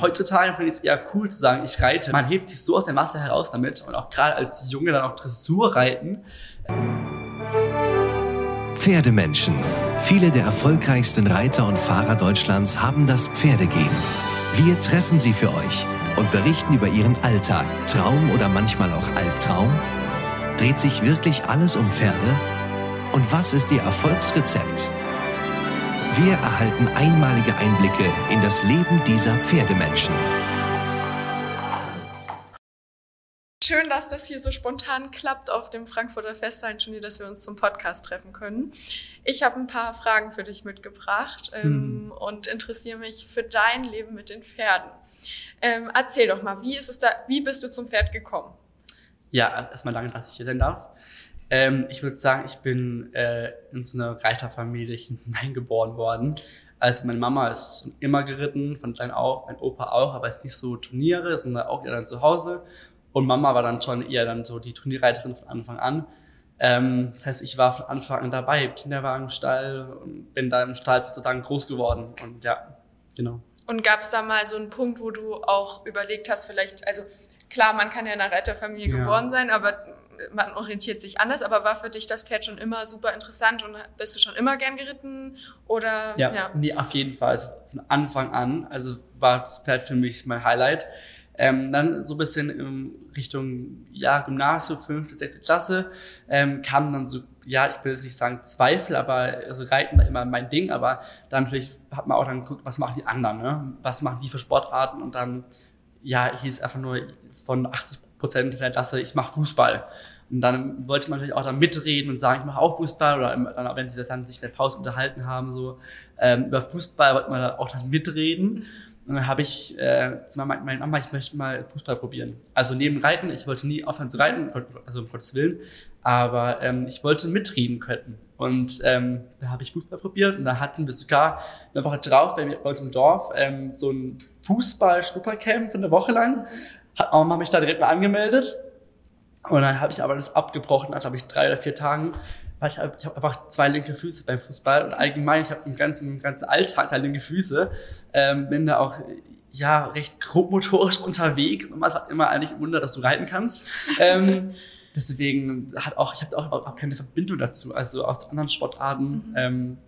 heutzutage finde ich es eher cool zu sagen, ich reite. Man hebt sich so aus der Masse heraus damit und auch gerade als Junge dann auch Dressur reiten. Pferdemenschen. Viele der erfolgreichsten Reiter und Fahrer Deutschlands haben das Pferdegehen. Wir treffen sie für euch und berichten über ihren Alltag, Traum oder manchmal auch Albtraum. Dreht sich wirklich alles um Pferde? Und was ist ihr Erfolgsrezept? Wir erhalten einmalige Einblicke in das Leben dieser Pferdemenschen. Schön, dass das hier so spontan klappt auf dem Frankfurter Festhalten, dass wir uns zum Podcast treffen können. Ich habe ein paar Fragen für dich mitgebracht ähm, hm. und interessiere mich für dein Leben mit den Pferden. Ähm, erzähl doch mal, wie ist es da, wie bist du zum Pferd gekommen? Ja, erstmal danke, dass ich hier sein darf. Ähm, ich würde sagen, ich bin äh, in so einer Reiterfamilie hineingeboren worden. Also meine Mama ist schon immer geritten, von klein auf, mein Opa auch, aber ist nicht so Turniere, sondern auch eher dann zu Hause. Und Mama war dann schon eher dann so die Turnierreiterin von Anfang an. Ähm, das heißt, ich war von Anfang an dabei, im Kinderwagen, Stall und bin da im Stall sozusagen groß geworden. Und ja, genau. Und gab es da mal so einen Punkt, wo du auch überlegt hast, vielleicht, also klar, man kann ja in einer Reiterfamilie ja. geboren sein, aber man orientiert sich anders, aber war für dich das Pferd schon immer super interessant und bist du schon immer gern geritten? Oder ja, ja. nee, auf jeden Fall. Also von Anfang an, also war das Pferd für mich mein Highlight. Ähm, dann so ein bisschen in Richtung ja, Gymnasium, fünfte, sechste Klasse, ähm, kamen dann so, ja, ich will jetzt nicht sagen Zweifel, aber also Reiten war immer mein Ding, aber dann natürlich hat man auch dann geguckt, was machen die anderen, ne? was machen die für Sportarten und dann, ja, hieß einfach nur von 80 Prozent der Klasse, ich mache Fußball. Und dann wollte man natürlich auch da mitreden und sagen, ich mache auch Fußball. Oder dann, wenn sie dann sich in der Pause unterhalten haben, so ähm, über Fußball, wollte man auch dann mitreden. Und dann habe ich äh, zu meiner meine Mama, ich möchte mal Fußball probieren. Also neben Reiten, ich wollte nie aufhören zu reiten, also um Gottes Willen, aber ähm, ich wollte mitreden können. Und ähm, da habe ich Fußball probiert und da hatten wir sogar eine Woche drauf bei, bei uns im Dorf ähm, so ein Fußball-Schnuppercamp für eine Woche lang hat Mama mich da direkt mal angemeldet. Und dann habe ich aber das abgebrochen, nach, glaube ich, drei oder vier Tagen. Weil ich, ich habe einfach zwei linke Füße beim Fußball und allgemein, ich habe im ganzen, im ganzen Alltag zwei linke Füße. Ähm, bin da auch ja recht grobmotorisch unterwegs. Und man sagt immer eigentlich Wunder, dass du reiten kannst. ähm, deswegen hat auch, ich habe auch, auch keine Verbindung dazu, also auch zu anderen Sportarten. Mhm. Ähm,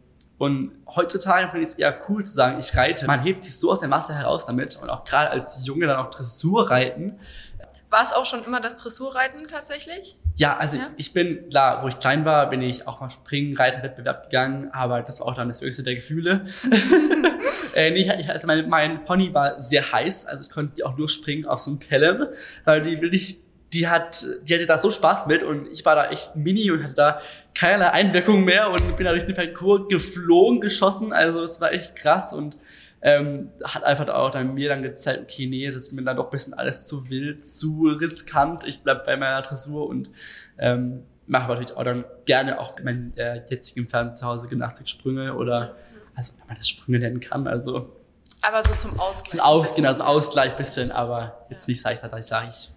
und heutzutage finde ich es eher cool zu sagen, ich reite. Man hebt sich so aus der Masse heraus damit und auch gerade als Junge dann auch Dressur reiten. War es auch schon immer das Dressurreiten tatsächlich? Ja, also ja? ich bin, klar, wo ich klein war, bin ich auch mal Springen, Reiterwettbewerb gegangen, aber das war auch dann das höchste der Gefühle. äh, nee, ich, also mein, mein Pony war sehr heiß, also ich konnte die auch nur springen auf so einem Pelham, weil die will ich die hat, die hatte da so Spaß mit und ich war da echt mini und hatte da keinerlei Einwirkung mehr und bin da durch den Parcours geflogen, geschossen. Also es war echt krass und ähm, hat einfach auch dann mir dann gezeigt, okay, nee, das ist mir dann doch ein bisschen alles zu wild, zu riskant. Ich bleib bei meiner Dressur und ähm, mache natürlich auch dann gerne auch mit meinen äh, jetzigen Pferden zu Hause Gymnastiksprünge oder also wenn man das Sprünge nennen kann, also aber so zum Ausgleich. Zum Ausgleich, also Ausgleich bisschen, aber jetzt ja. nicht, sage ich, dass ich sage, ich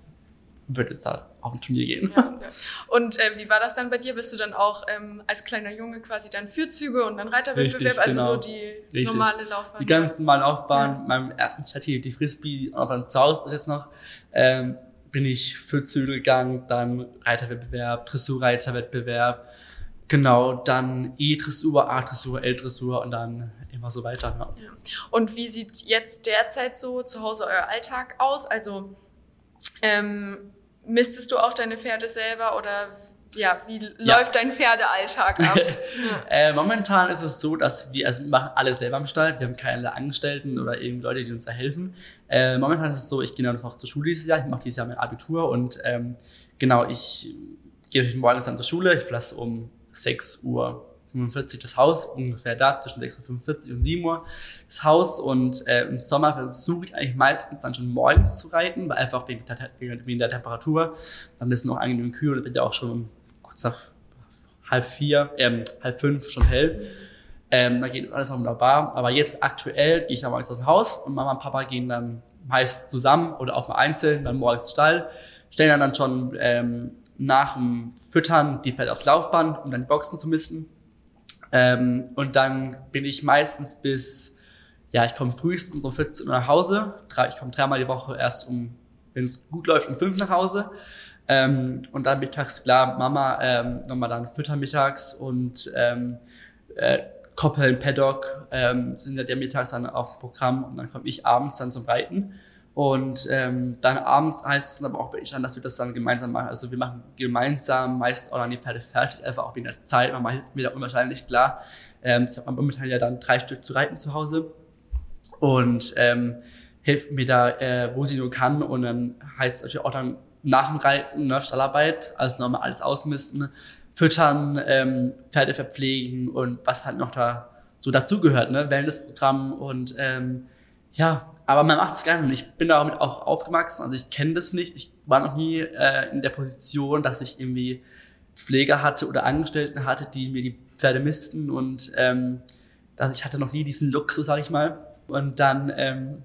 würde jetzt halt auf ein Turnier gehen. Ja, ja. Und äh, wie war das dann bei dir? Bist du dann auch ähm, als kleiner Junge quasi dann Fürzüge und dann Reiterwettbewerb, also genau. so die Richtig. normale Laufbahn? Die ganz normale Laufbahn. Ja. Meinem ersten Chatty, die Frisbee, und dann zu Hause jetzt noch, ähm, bin ich Fürzüge gegangen, dann Reiterwettbewerb, Dressurreiterwettbewerb, genau, dann E-Dressur, A-Dressur, L-Dressur und dann immer so weiter. Ja. ja. Und wie sieht jetzt derzeit so zu Hause euer Alltag aus? Also ähm, mistest du auch deine Pferde selber oder ja, wie ja. läuft dein Pferdealltag ab? äh, momentan ist es so, dass wir, also wir machen alles selber im Stall. Wir haben keine Angestellten oder irgendwie Leute, die uns da helfen. Äh, momentan ist es so, ich gehe dann noch zur Schule dieses Jahr. Ich mache dieses Jahr mein Abitur und ähm, genau, ich gehe morgens dann zur Schule. Ich verlasse um 6 Uhr 45 das Haus, ungefähr da, zwischen 6.45 Uhr und 7 Uhr das Haus. Und äh, im Sommer versuche ich eigentlich meistens dann schon morgens zu reiten, weil einfach wegen der, wegen der Temperatur. Dann ist es noch angenehm kühl und dann wird ja auch schon kurz nach halb vier, ähm, halb fünf schon hell. Ähm, da geht alles noch wunderbar. Aber jetzt aktuell gehe ich dann morgens aus dem Haus und Mama und Papa gehen dann meist zusammen oder auch mal einzeln, dann morgens Stall, stellen dann, schon ähm, nach dem Füttern die Pferde aufs Laufband, um dann die Boxen zu misten. Ähm, und dann bin ich meistens bis ja, ich komme frühestens um 14 Uhr nach Hause. Ich komme dreimal die Woche erst um, wenn es gut läuft, um fünf nach Hause. Ähm, und dann mittags, klar, Mama ähm, nochmal dann füttern mittags und ähm, äh, Koppeln, Paddock ähm, sind ja der mittags dann auf dem Programm und dann komme ich abends dann zum Reiten. Und ähm, dann abends heißt es dann aber auch wirklich dann, dass wir das dann gemeinsam machen. Also wir machen gemeinsam meist auch dann die Pferde fertig, einfach auch wegen der Zeit. Mama hilft mir da unwahrscheinlich klar. Ähm, ich habe momentan ja dann drei Stück zu reiten zu Hause und ähm, hilft mir da, äh, wo sie nur kann. Und dann heißt es natürlich auch dann nach dem Reiten, ne, Stallarbeit, also nochmal alles ausmisten, füttern, ähm, Pferde verpflegen und was halt noch da so dazugehört, ne, Wellnessprogramm und ähm, ja, aber man macht es gerne und ich bin damit auch aufgewachsen, also ich kenne das nicht, ich war noch nie äh, in der Position, dass ich irgendwie Pfleger hatte oder Angestellten hatte, die mir die Pferde missten und ähm, dass ich hatte noch nie diesen Luxus, sag ich mal. Und dann, ähm,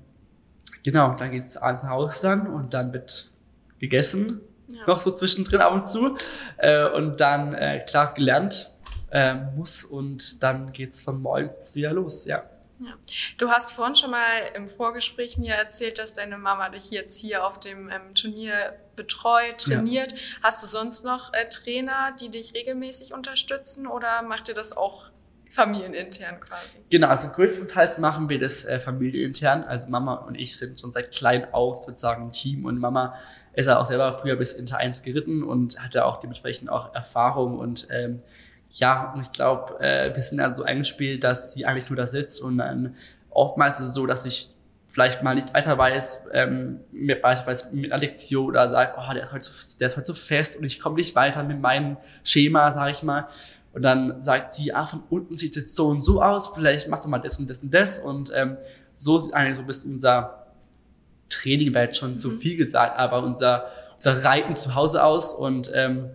genau, dann geht's ans Haus dann und dann wird gegessen, ja. noch so zwischendrin ab und zu. Äh, und dann, äh, klar, gelernt äh, muss und dann geht's von morgens wieder los, ja. Ja. Du hast vorhin schon mal im Vorgespräch mir erzählt, dass deine Mama dich jetzt hier auf dem ähm, Turnier betreut, trainiert. Ja. Hast du sonst noch äh, Trainer, die dich regelmäßig unterstützen oder macht ihr das auch familienintern quasi? Genau, also größtenteils machen wir das äh, familienintern. Also Mama und ich sind schon seit klein auf sozusagen ein Team und Mama ist ja auch selber früher bis Inter 1 geritten und hatte auch dementsprechend auch Erfahrung und ähm, ja, und ich glaube, äh, wir sind dann so eingespielt, dass sie eigentlich nur da sitzt und dann oftmals ist es so, dass ich vielleicht mal nicht weiter weiß, ähm, mit, beispielsweise mit einer Lektion oder sagt, oh, der ist heute so, der ist heute so fest und ich komme nicht weiter mit meinem Schema, sage ich mal. Und dann sagt sie, ah, von unten sieht es jetzt so und so aus, vielleicht mach doch mal das und das und das. Und ähm, so sieht eigentlich so ein bisschen unser Training, wäre jetzt schon mhm. zu viel gesagt, aber unser, unser Reiten zu Hause aus. Und ähm,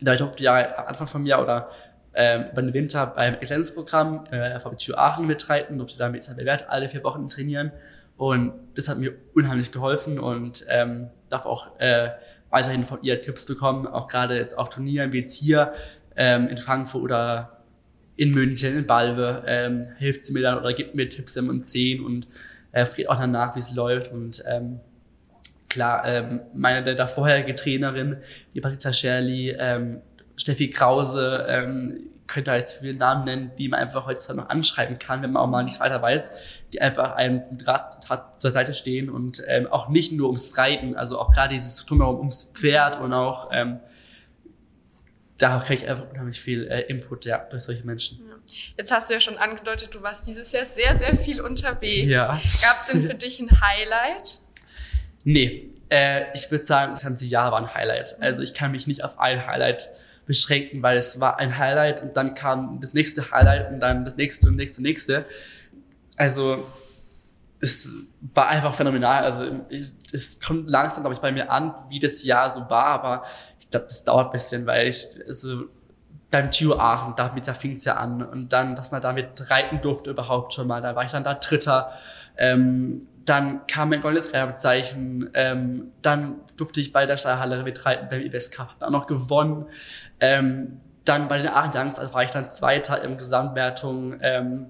da ich durfte ja Anfang vom Jahr oder ähm, über Winter beim Exzellenzprogramm äh, VBTU Aachen mitreiten, durfte da mit Isabel Wert alle vier Wochen trainieren. Und das hat mir unheimlich geholfen und ähm, darf auch äh, weiterhin von ihr Tipps bekommen, auch gerade jetzt auch Turnieren wie jetzt hier ähm, in Frankfurt oder in München, in Balve, ähm, hilft sie mir dann oder gibt mir Tipps und Zehn und äh, fragt auch danach, wie es läuft. Und ähm, klar, ähm, meine der, der vorherige Trainerin, die Patricia Scherli, ähm, Steffi Krause, ähm, könnte jetzt viele Namen nennen, die man einfach heutzutage noch anschreiben kann, wenn man auch mal nicht weiter weiß, die einfach einem Rat, Rat zur Seite stehen und ähm, auch nicht nur ums Reiten, also auch gerade dieses Drumherum ums Pferd und auch ähm, da kriege ich einfach unheimlich viel äh, Input ja, durch solche Menschen. Jetzt hast du ja schon angedeutet, du warst dieses Jahr sehr, sehr viel unterwegs. Ja. Gab es denn für dich ein Highlight? Nee, äh, ich würde sagen, das ganze Jahr war ein Highlight. Also ich kann mich nicht auf ein Highlight beschränken, weil es war ein Highlight und dann kam das nächste Highlight und dann das nächste und nächste, nächste. Also es war einfach phänomenal. Also es kommt langsam, glaube ich, bei mir an, wie das Jahr so war, aber ich glaube, das dauert ein bisschen, weil ich also beim Giro Aachen, da fing es ja an und dann, dass man damit reiten durfte überhaupt schon mal, da war ich dann da Dritter. Ähm, dann kam mein goldenes Rerbezeichen, ähm, dann durfte ich bei der Steuerhalle mitreiten beim IBS Cup, dann noch gewonnen. Ähm, dann bei den Aachen Youngs also war ich dann Zweiter im Gesamtwertung. Ähm,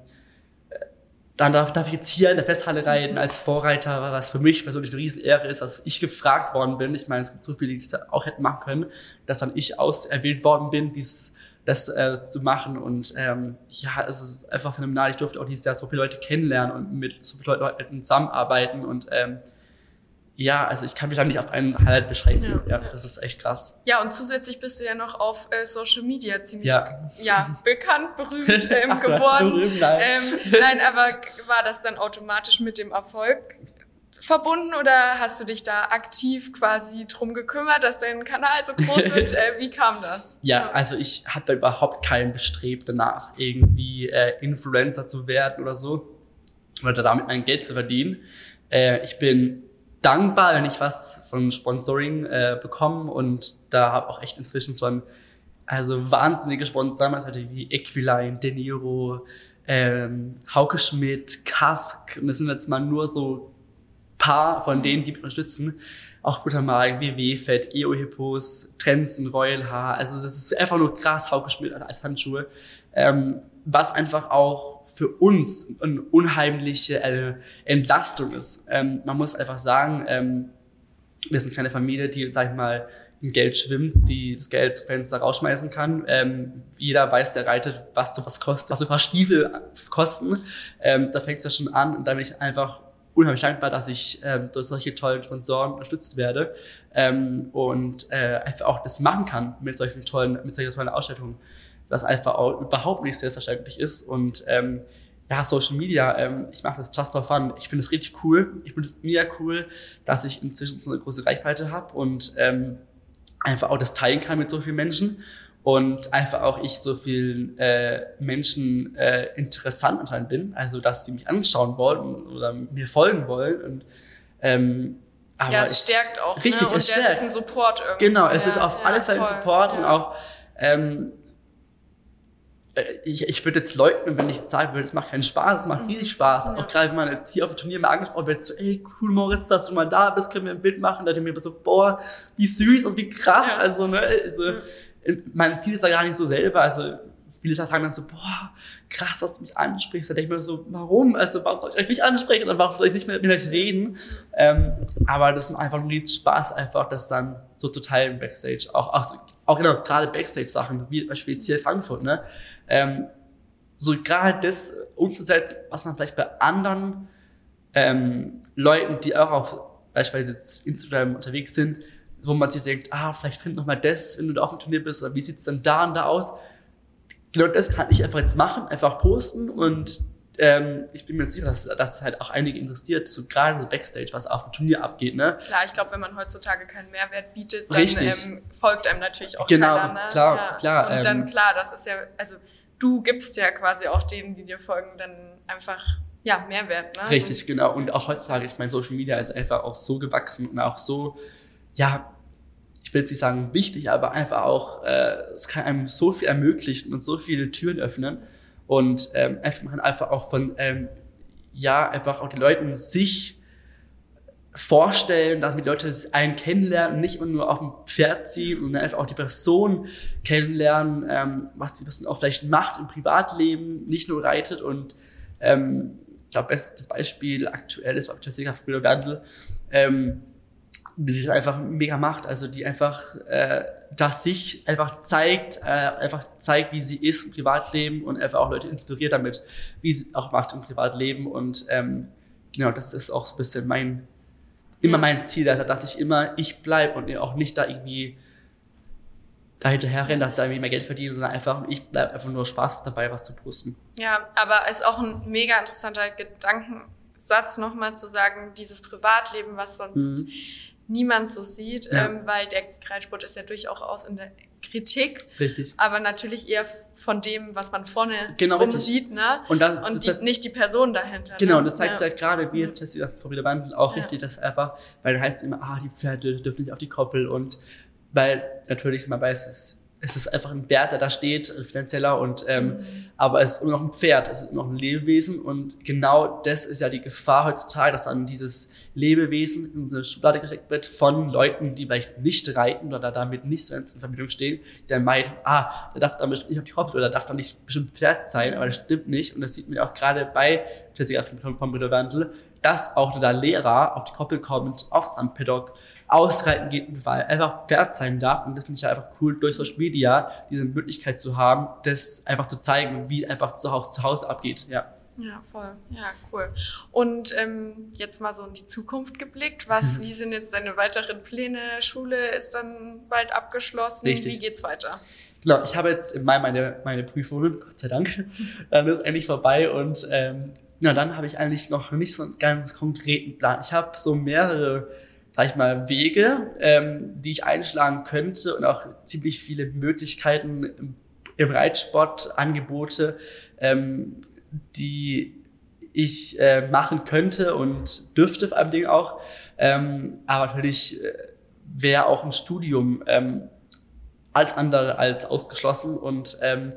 dann darf, darf ich jetzt hier in der Festhalle reiten als Vorreiter, was für mich persönlich eine Riesenehre ist, dass ich gefragt worden bin. Ich meine, es gibt so viele, die das auch hätten machen können, dass dann ich auserwählt worden bin, dies, das äh, zu machen. Und ähm, ja, es ist einfach phänomenal. Ich durfte auch dieses Jahr so viele Leute kennenlernen und mit so vielen Leuten zusammenarbeiten und ähm, ja, also ich kann mich da nicht auf einen Highlight beschränken. Ja, ja, das ist echt krass. Ja, und zusätzlich bist du ja noch auf äh, Social Media ziemlich ja. ja bekannt, berühmt ähm, Ach, geworden. Berühmt, nein. Ähm, nein, aber war das dann automatisch mit dem Erfolg verbunden oder hast du dich da aktiv quasi drum gekümmert, dass dein Kanal so groß wird? äh, wie kam das? Ja, ja. also ich habe da überhaupt keinen Bestrebt danach, irgendwie äh, Influencer zu werden oder so oder damit mein Geld zu verdienen. Äh, ich bin dankbar, wenn ich was von Sponsoring äh, bekomme und da habe auch echt inzwischen schon also wahnsinnige Sponsoren, also wie Equiline, De Niro, ähm, Hauke Schmidt, Kask und das sind jetzt mal nur so paar von denen, die mich unterstützen. Auch guter Magen, WW-Fett, EO-Hippos, Trenzen, Royal Haar. Also das ist einfach nur krass, Hauke Schmidt als Handschuhe. Ähm, was einfach auch für uns eine unheimliche äh, Entlastung ist. Ähm, man muss einfach sagen, ähm, wir sind keine Familie, die, sag ich mal, in Geld schwimmt, die das Geld zum Fenster rausschmeißen kann. Ähm, jeder weiß, der reitet, was sowas kostet, was so ein paar Stiefel kosten. Ähm, da fängt es ja schon an und da bin ich einfach unheimlich dankbar, dass ich ähm, durch solche tollen Sponsoren unterstützt werde ähm, und äh, einfach auch das machen kann mit solchen tollen, mit solchen tollen Ausstattungen, was einfach auch überhaupt nicht selbstverständlich ist und ähm, ja, Social Media, ähm, ich mache das just for fun. Ich finde es richtig cool. Ich finde es mega cool, dass ich inzwischen so eine große Reichweite habe und ähm, einfach auch das teilen kann mit so vielen Menschen und einfach auch ich so vielen äh, Menschen äh, interessant anscheinend bin, also dass die mich anschauen wollen oder mir folgen wollen und ähm, aber ja, es stärkt auch. Richtig, ne? und es stärkt. ist ein Support irgendwie. Genau, es ja, ist auf ja, alle Fälle ein Support ja. und auch ähm, äh, ich, ich würde jetzt leugnen, wenn ich sagen würde, es macht keinen Spaß, es macht riesig Spaß. Auch gerade wenn man jetzt hier auf dem Turnier mal angesprochen wird, so, ey, cool, Moritz, dass du mal da bist, können wir ein Bild machen. Da dachte ich mir so, boah, wie süß, also wie krass. Also, ne, also, man vieles da gar nicht so selber. Also, viele sagen dann so, boah, krass, dass du mich ansprichst. Da denke ich mir so, warum? Also, warum soll ich euch nicht ansprechen und warum soll ich nicht mehr mit euch reden? Ähm, aber das ist einfach ein riesen Spaß, einfach das dann so zu teilen Backstage. Auch, auch, auch genau, gerade Backstage-Sachen, wie hier Frankfurt, ne? Ähm, so gerade das umzusetzen, was man vielleicht bei anderen ähm, Leuten, die auch auf beispielsweise Instagram unterwegs sind, wo man sich denkt, ah, vielleicht find noch mal das, wenn du da auf dem Turnier bist, oder wie sieht's dann da und da aus? Genau das kann ich einfach jetzt machen, einfach posten und ähm, ich bin mir sicher, dass das halt auch einige interessiert, so gerade so Backstage, was auf dem Turnier abgeht, ne? Klar, ich glaube, wenn man heutzutage keinen Mehrwert bietet, dann ähm, folgt einem natürlich auch Genau, keiner. Ne? klar, ja. klar, Und ähm, dann klar, das ist ja, also du gibst ja quasi auch denen, die dir folgen, dann einfach ja Mehrwert. Ne? Richtig, Sonst- genau. Und auch heutzutage, ich meine, Social Media ist einfach auch so gewachsen und auch so, ja, ich will jetzt nicht sagen wichtig, aber einfach auch, äh, es kann einem so viel ermöglichen und so viele Türen öffnen. Und ähm, einfach einfach auch von, ähm, ja, einfach auch die Leuten sich vorstellen, damit die Leute einen kennenlernen, nicht immer nur auf dem Pferd ziehen, sondern einfach auch die Person kennenlernen, ähm, was die Person auch vielleicht macht im Privatleben, nicht nur reitet und ähm, ich glaube, bestes Beispiel aktuell ist auch Jessica Früher Berndl, ähm, die das einfach mega macht, also die einfach äh, das sich einfach zeigt, äh, einfach zeigt, wie sie ist im Privatleben und einfach auch Leute inspiriert damit, wie sie auch macht im Privatleben und ähm, genau, das ist auch so ein bisschen mein immer mein Ziel, dass dass ich immer ich bleib und auch nicht da irgendwie da hinterher renne, dass ich da irgendwie mehr Geld verdiene, sondern einfach ich bleib einfach nur Spaß dabei, was zu posten. Ja, aber ist auch ein mega interessanter Gedankensatz nochmal zu sagen, dieses Privatleben, was sonst Mhm. Niemand so sieht, Ja. ähm, weil der Reitsport ist ja durchaus in der Kritik, Richtig. aber natürlich eher von dem, was man vorne Genau, rum richtig. sieht, ne? Und, das, Und das, die, nicht die Person dahinter. Genau, ne? und das zeigt ja. halt gerade, wie jetzt Jessica von der Wandel auch Ja. richtig, dass einfach, weil da heißt es immer, ah, die Pferde dürfen nicht auf die Koppel und weil natürlich man weiß, es, es ist einfach ein Wert, der da steht, ein finanzieller und ähm, Mhm. aber es ist immer noch ein Pferd, es ist immer noch ein Lebewesen und genau das ist ja die Gefahr heutzutage, dass dann dieses Lebewesen in diese Schublade gesteckt wird von Leuten, die vielleicht nicht reiten oder damit nicht so in Verbindung stehen, die dann meinen, ah, der darf dann bestimmt nicht auf die Koppel oder darf dann nicht bestimmt Pferd sein, aber das stimmt nicht und das sieht man ja auch gerade bei Jessica von, von Wandel, dass auch der Lehrer auf die Koppel kommt, aufs Sandpaddock, ausreiten geht Wald, einfach Pferd sein darf. Und das finde ich ja einfach cool, durch Social Media diese Möglichkeit zu haben, das einfach zu zeigen, wie einfach zu, auch zu Hause abgeht. Ja. Ja, voll. Ja, cool. Und ähm, jetzt mal so in die Zukunft geblickt. Was, wie sind jetzt deine weiteren Pläne? Schule ist dann bald abgeschlossen. Richtig. Wie geht's weiter? Genau, ich habe jetzt im Mai meine, meine Prüfungen, Gott sei Dank. Dann ist endlich vorbei und ähm, ja, dann habe ich eigentlich noch nicht so einen ganz konkreten Plan. Ich habe so mehrere, sag ich mal, Wege, ähm, die ich einschlagen könnte und auch ziemlich viele Möglichkeiten im, Reitsport, Angebote, ähm, die ich äh, machen könnte und dürfte vor allem auch. Ähm, aber natürlich äh, wäre auch ein Studium ähm, als andere als ausgeschlossen und ähm,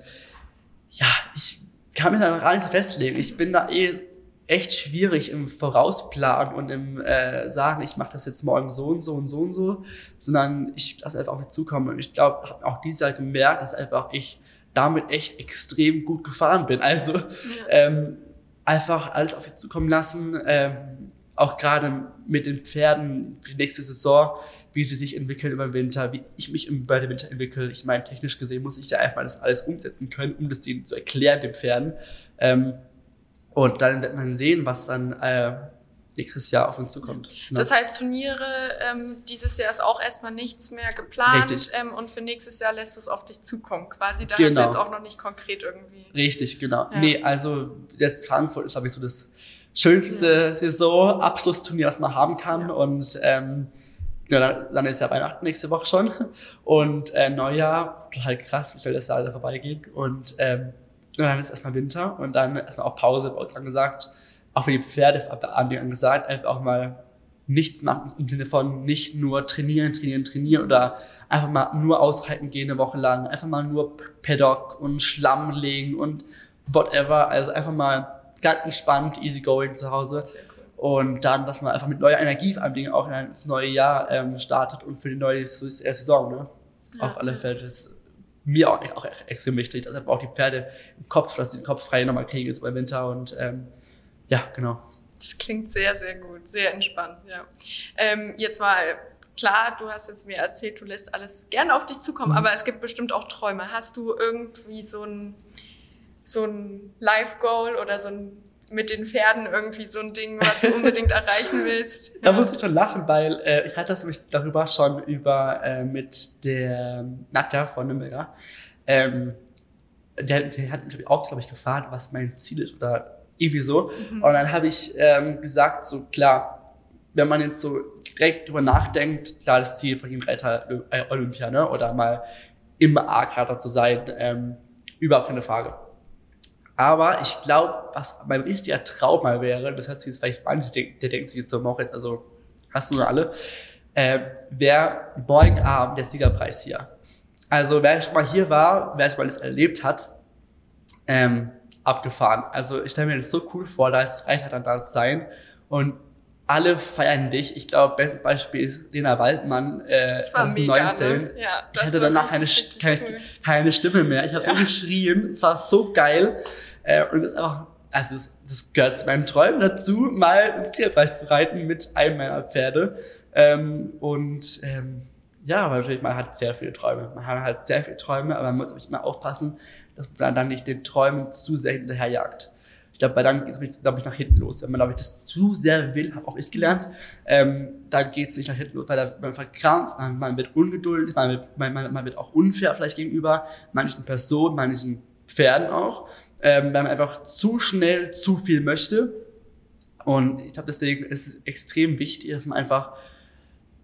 ja, ich kann mich da noch gar nicht so festlegen. Ich bin da eh echt schwierig im Vorausplanen und im äh, sagen, ich mache das jetzt morgen so und so und so und so, sondern ich lasse einfach auf mich zukommen. Und ich glaube, habe auch dieses Jahr gemerkt, dass einfach ich damit echt extrem gut gefahren bin. Also ja. ähm, einfach alles auf mich zukommen lassen, ähm, auch gerade mit den Pferden für die nächste Saison, wie sie sich entwickeln über den Winter, wie ich mich bei dem Winter entwickle. Ich meine, technisch gesehen muss ich ja einfach das alles umsetzen können, um das denen zu erklären, den Pferden. Ähm, und dann wird man sehen, was dann äh, nächstes Jahr auf uns zukommt. Ne? Das heißt, Turniere ähm, dieses Jahr ist auch erstmal nichts mehr geplant ähm, und für nächstes Jahr lässt es auf dich zukommen. Quasi, da genau. ist jetzt auch noch nicht konkret irgendwie. Richtig, genau. Ja. Nee, also jetzt Frankfurt ist, glaube ich, so das schönste ja. Saisonabschlussturnier, was man haben kann. Ja. Und ähm, ja, dann, dann ist ja Weihnachten nächste Woche schon. Und äh, Neujahr, total krass, wie schnell das Jahr da vorbeigeht. Und ähm, dann ist erstmal Winter und dann erstmal auch Pause bei uns angesagt auch für die Pferde haben die gesagt, einfach auch mal nichts machen im Sinne von nicht nur trainieren, trainieren, trainieren oder einfach mal nur ausreiten gehen eine Woche lang, einfach mal nur Paddock und Schlamm legen und whatever. Also einfach mal ganz entspannt, easy going zu Hause. Und dann, dass man einfach mit neuer Energie vor allem Dingen auch ins neue Jahr ähm, startet und für die neue Saison, ne? Ja. Auf alle Fälle. Das mir auch, auch extrem wichtig, dass einfach auch die Pferde im Kopf, dass sie den Kopf frei nochmal kriegen jetzt beim Winter und ähm, ja, genau. Das klingt sehr, sehr gut, sehr entspannt, ja. Ähm, jetzt mal, klar, du hast jetzt mir erzählt, du lässt alles gerne auf dich zukommen, mhm. aber es gibt bestimmt auch Träume. Hast du irgendwie so ein, so ein Life-Goal oder so ein mit den Pferden irgendwie so ein Ding, was du unbedingt erreichen willst. Da muss ich schon lachen, weil äh, ich hatte das nämlich darüber schon über äh, mit der Nadja von Nürnberger. Ähm, der, der hat mich auch, glaube ich, gefragt, was mein Ziel ist oder irgendwie so. Mhm. Und dann habe ich ähm, gesagt, so klar, wenn man jetzt so direkt drüber nachdenkt, klar, das Ziel von ihm Reiter äh, Olympia, ne? Oder mal im A-Kader zu sein, ähm, überhaupt keine Frage. Aber ich glaube, was mein richtiger Traum mal wäre, das hat sich jetzt vielleicht manche, der denkt sich jetzt so, Moritz, also hast du nur alle, äh, wäre morgen Abend der Siegerpreis hier. Also wer schon mal hier war, wer schon mal das erlebt hat, ähm, abgefahren. Also ich stelle mir das so cool vor, da als Reiter dann da zu sein und alle feiern dich. Ich glaube, bestes Beispiel ist Lena Waldmann äh, das war 2019. Mega, ne? ja, ich hatte danach keine, keine, cool. keine Stimme mehr. Ich habe ja. so geschrien. Es war so geil. Äh, und es ist einfach, also das, das gehört zu meinen Träumen dazu, mal ins Tierpreis zu reiten mit einem meiner Pferde. Ähm, und ähm, ja, weil natürlich man hat sehr viele Träume. Man hat halt sehr viele Träume, aber man muss auch immer aufpassen, dass man dann nicht den Träumen zu sehr hinterherjagt. Glaube, dann geht es, glaube ich, nach hinten los. Wenn man, glaube ich, das zu sehr will, habe auch ich gelernt, ähm, dann geht es nicht nach hinten los, weil man verkrampft, man, man wird ungeduldig, man wird, man, man wird auch unfair vielleicht gegenüber manchen Personen, manchen Pferden auch, ähm, weil man einfach zu schnell zu viel möchte. Und ich glaube, deswegen ist es extrem wichtig, dass man einfach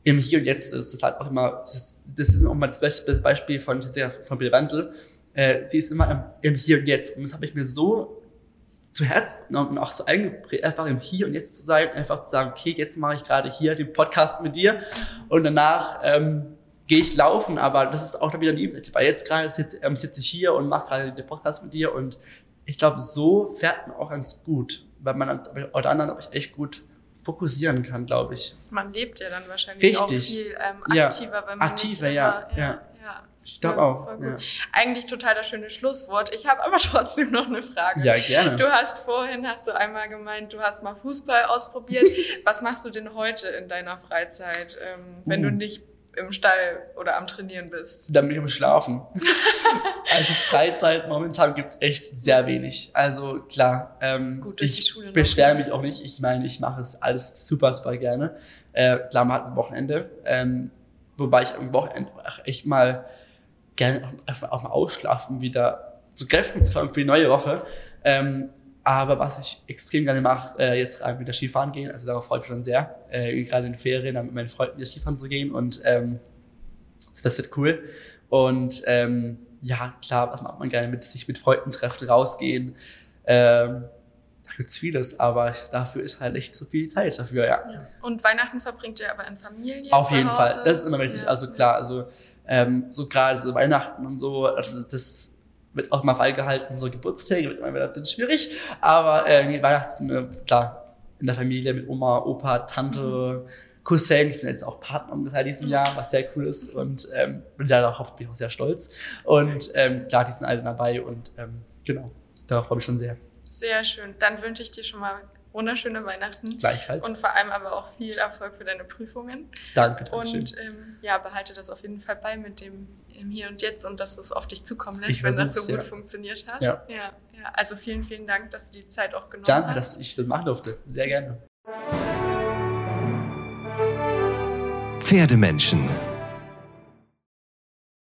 im Hier und Jetzt ist. Das ist halt auch immer, das, ist auch mal das Beispiel von, von Bill Wandel. Äh, sie ist immer im, im Hier und Jetzt. Und das habe ich mir so zu Herzen genommen und auch so eingeprägt, einfach im Hier und Jetzt zu sein, einfach zu sagen, okay, jetzt mache ich gerade hier den Podcast mit dir und danach ähm, gehe ich laufen, aber das ist auch dann wieder ein weil jetzt gerade sitze, ähm, sitze ich hier und mache gerade den Podcast mit dir und ich glaube, so fährt man auch ganz gut, weil man oder anderen ich echt gut fokussieren kann, glaube ich. Man lebt ja dann wahrscheinlich Richtig. auch viel ähm, aktiver, ja. wenn man aktiver, ja, ja, ja. Ja. Ich glaube auch. Ja. Eigentlich total das schöne Schlusswort. Ich habe aber trotzdem noch eine Frage. Ja, gerne. Du hast vorhin, hast du einmal gemeint, du hast mal Fußball ausprobiert. Was machst du denn heute in deiner Freizeit, ähm, wenn uh. du nicht im Stall oder am Trainieren bist? Dann bin ich am Schlafen. also Freizeit momentan gibt's echt sehr wenig. Also klar, ähm, Gut, ich beschwere mich auch nicht. Ich meine, ich mache es alles super, super gerne. Äh, klar, man hat ein Wochenende. Ähm, wobei ich am Wochenende echt mal gerne einfach auch mal ausschlafen, wieder zu Kräften zu kommen für die neue Woche. Ähm, aber was ich extrem gerne mache, äh, jetzt rein wieder Skifahren gehen, also darauf freue ich mich schon sehr, äh, gerade in den Ferien dann mit meinen Freunden wieder Skifahren zu gehen und ähm, das wird cool. Und ähm, ja, klar, was macht man gerne mit sich mit Freunden treffen, rausgehen. Ähm, gibt's vieles, aber dafür ist halt echt zu viel Zeit dafür, ja. ja. Und Weihnachten verbringt ihr aber in Familie? Auf jeden Fall, das ist immer wichtig. Ja. Also klar, also ähm, so gerade so Weihnachten und so, das, das wird auch mal freigehalten, so Geburtstage wird immer wieder schwierig, aber äh, Weihnachten, äh, klar, in der Familie mit Oma, Opa, Tante, mhm. Cousin, ich bin jetzt auch Partner seit diesem Jahr, was sehr cool ist und ähm, bin darauf bin ich auch sehr stolz. Und ähm, klar, die sind alle dabei und ähm, genau, darauf freue ich mich schon sehr. Sehr schön. Dann wünsche ich dir schon mal wunderschöne Weihnachten. Gleichfalls. Und vor allem aber auch viel Erfolg für deine Prüfungen. Danke. danke und ähm, ja, behalte das auf jeden Fall bei mit dem im Hier und Jetzt und dass es auf dich zukommen lässt, wenn das so gut ja. funktioniert hat. Ja. ja. Ja. Also vielen, vielen Dank, dass du die Zeit auch genommen Danke, hast. dass ich das machen durfte. Sehr gerne. Pferdemenschen.